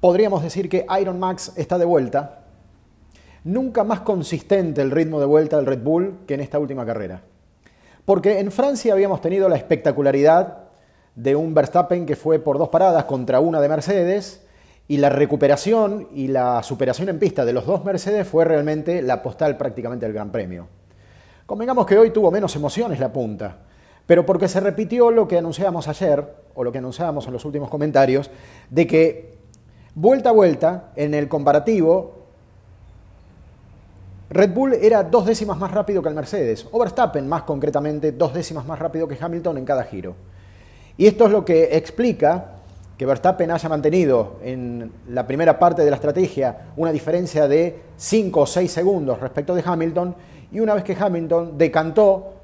podríamos decir que Iron Max está de vuelta. Nunca más consistente el ritmo de vuelta del Red Bull que en esta última carrera. Porque en Francia habíamos tenido la espectacularidad de un Verstappen que fue por dos paradas contra una de Mercedes y la recuperación y la superación en pista de los dos Mercedes fue realmente la postal prácticamente del Gran Premio. Convengamos que hoy tuvo menos emociones la punta, pero porque se repitió lo que anunciábamos ayer, o lo que anunciábamos en los últimos comentarios, de que vuelta a vuelta, en el comparativo, Red Bull era dos décimas más rápido que el Mercedes, o Verstappen más concretamente dos décimas más rápido que Hamilton en cada giro. Y esto es lo que explica que Verstappen haya mantenido en la primera parte de la estrategia una diferencia de 5 o 6 segundos respecto de Hamilton, y una vez que Hamilton decantó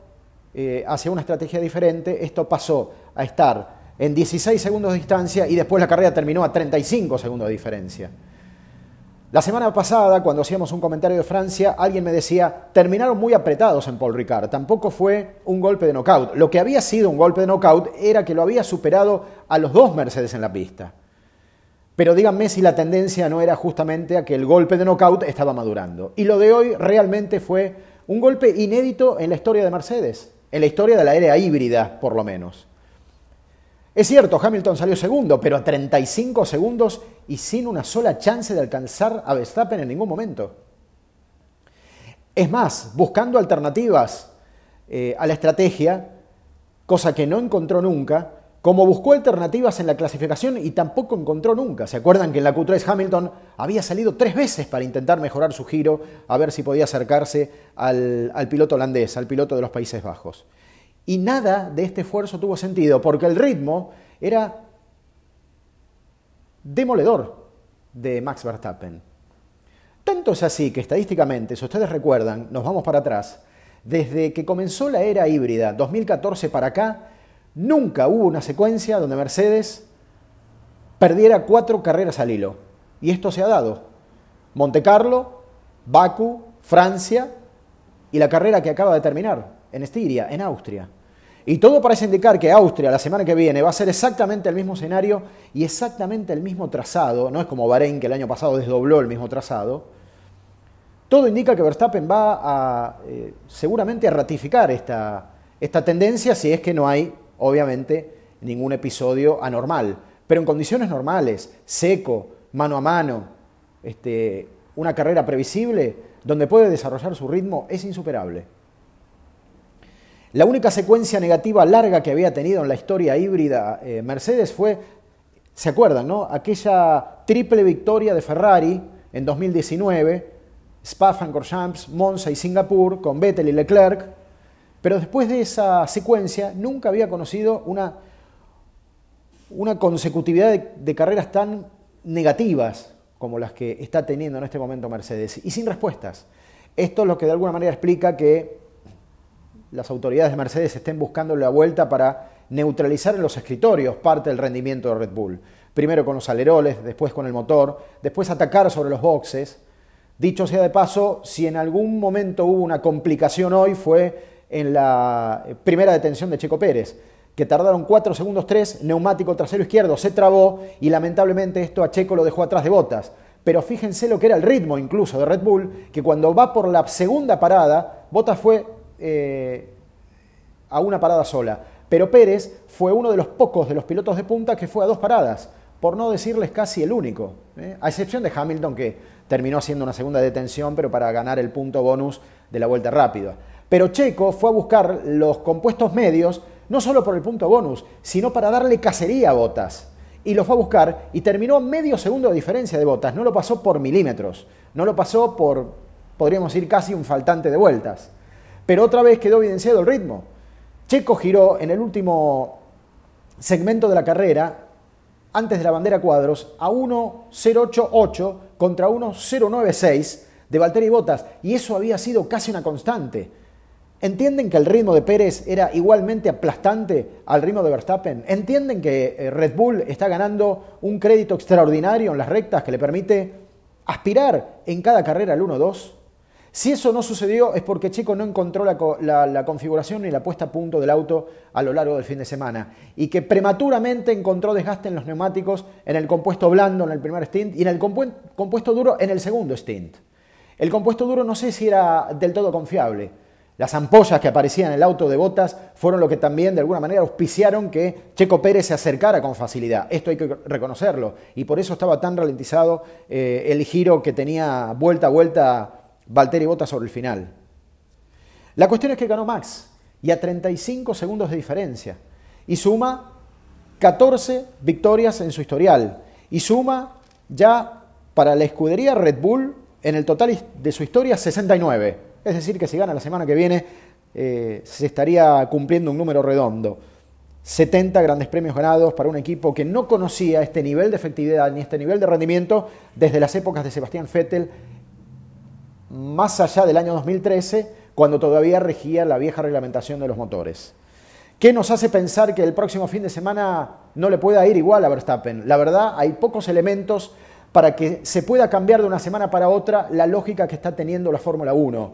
eh, hacia una estrategia diferente, esto pasó a estar en 16 segundos de distancia y después la carrera terminó a 35 segundos de diferencia. La semana pasada, cuando hacíamos un comentario de Francia, alguien me decía, terminaron muy apretados en Paul Ricard, tampoco fue un golpe de knockout. Lo que había sido un golpe de knockout era que lo había superado a los dos Mercedes en la pista. Pero díganme si la tendencia no era justamente a que el golpe de knockout estaba madurando. Y lo de hoy realmente fue un golpe inédito en la historia de Mercedes, en la historia de la era híbrida, por lo menos. Es cierto, Hamilton salió segundo, pero a 35 segundos y sin una sola chance de alcanzar a Verstappen en ningún momento. Es más, buscando alternativas eh, a la estrategia, cosa que no encontró nunca, como buscó alternativas en la clasificación y tampoco encontró nunca. ¿Se acuerdan que en la Q3 Hamilton había salido tres veces para intentar mejorar su giro, a ver si podía acercarse al piloto holandés, al piloto de los Países Bajos? Y nada de este esfuerzo tuvo sentido, porque el ritmo era demoledor de Max Verstappen. Tanto es así que estadísticamente, si ustedes recuerdan, nos vamos para atrás, desde que comenzó la era híbrida 2014 para acá, nunca hubo una secuencia donde Mercedes perdiera cuatro carreras al hilo. Y esto se ha dado. Monte Carlo, Baku, Francia y la carrera que acaba de terminar en Estiria, en Austria. Y todo parece indicar que Austria la semana que viene va a ser exactamente el mismo escenario y exactamente el mismo trazado. No es como Bahrein que el año pasado desdobló el mismo trazado. Todo indica que Verstappen va a eh, seguramente a ratificar esta, esta tendencia si es que no hay, obviamente, ningún episodio anormal. Pero en condiciones normales, seco, mano a mano, este, una carrera previsible, donde puede desarrollar su ritmo, es insuperable. La única secuencia negativa larga que había tenido en la historia híbrida eh, Mercedes fue, ¿se acuerdan, no? Aquella triple victoria de Ferrari en 2019, Spa-Francorchamps, Monza y Singapur, con Vettel y Leclerc, pero después de esa secuencia nunca había conocido una, una consecutividad de, de carreras tan negativas como las que está teniendo en este momento Mercedes, y sin respuestas. Esto es lo que de alguna manera explica que las autoridades de Mercedes estén buscando la vuelta para neutralizar en los escritorios parte del rendimiento de Red Bull. Primero con los aleroles, después con el motor, después atacar sobre los boxes. Dicho sea de paso, si en algún momento hubo una complicación hoy fue en la primera detención de Checo Pérez, que tardaron 4 segundos 3, neumático trasero izquierdo se trabó y lamentablemente esto a Checo lo dejó atrás de botas. Pero fíjense lo que era el ritmo incluso de Red Bull, que cuando va por la segunda parada, Botas fue eh, a una parada sola. Pero Pérez fue uno de los pocos de los pilotos de punta que fue a dos paradas, por no decirles casi el único, ¿eh? a excepción de Hamilton que terminó haciendo una segunda detención, pero para ganar el punto bonus de la vuelta rápida. Pero Checo fue a buscar los compuestos medios, no solo por el punto bonus, sino para darle cacería a Botas. Y lo fue a buscar y terminó medio segundo de diferencia de Botas. No lo pasó por milímetros, no lo pasó por, podríamos decir, casi un faltante de vueltas. Pero otra vez quedó evidenciado el ritmo. Checo giró en el último segmento de la carrera, antes de la bandera cuadros, a 1.088 contra 1.096 de Valtteri Bottas, y eso había sido casi una constante. ¿Entienden que el ritmo de Pérez era igualmente aplastante al ritmo de Verstappen? ¿Entienden que eh, Red Bull está ganando un crédito extraordinario en las rectas que le permite aspirar en cada carrera al 1-2? Si eso no sucedió es porque Checo no encontró la, configuración ni la puesta a punto del auto a lo largo del fin de semana y que prematuramente encontró desgaste en los neumáticos en el compuesto blando en el primer stint y en el compuesto duro en el segundo stint. El compuesto duro no sé si era del todo confiable. Las ampollas que aparecían en el auto de botas fueron lo que también de alguna manera auspiciaron que Checo Pérez se acercara con facilidad. Esto hay que reconocerlo. Y por eso estaba tan ralentizado eh, el giro que tenía vuelta a vuelta Valtteri Bottas sobre el final. La cuestión es que ganó Max y a 35 segundos de diferencia y suma 14 victorias en su historial y suma ya para la escudería Red Bull en el total de su historia 69. Es decir, que si gana la semana que viene eh, se estaría cumpliendo un número redondo. 70 grandes premios ganados para un equipo que no conocía este nivel de efectividad ni este nivel de rendimiento desde las épocas de Sebastián Vettel más allá del año 2013, cuando todavía regía la vieja reglamentación de los motores. ¿Qué nos hace pensar que el próximo fin de semana no le pueda ir igual a Verstappen? La verdad, hay pocos elementos para que se pueda cambiar de una semana para otra la lógica que está teniendo la Fórmula 1.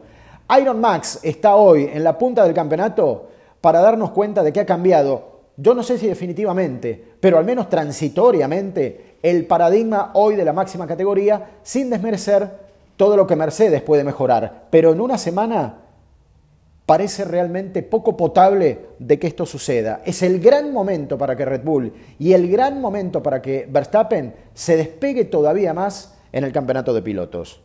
Iron Max está hoy en la punta del campeonato para darnos cuenta de que ha cambiado, yo no sé si definitivamente, pero al menos transitoriamente, el paradigma hoy de la máxima categoría, sin desmerecer todo lo que Mercedes puede mejorar, pero en una semana parece realmente poco potable de que esto suceda. Es el gran momento para que Red Bull y el gran momento para que Verstappen se despegue todavía más en el campeonato de pilotos.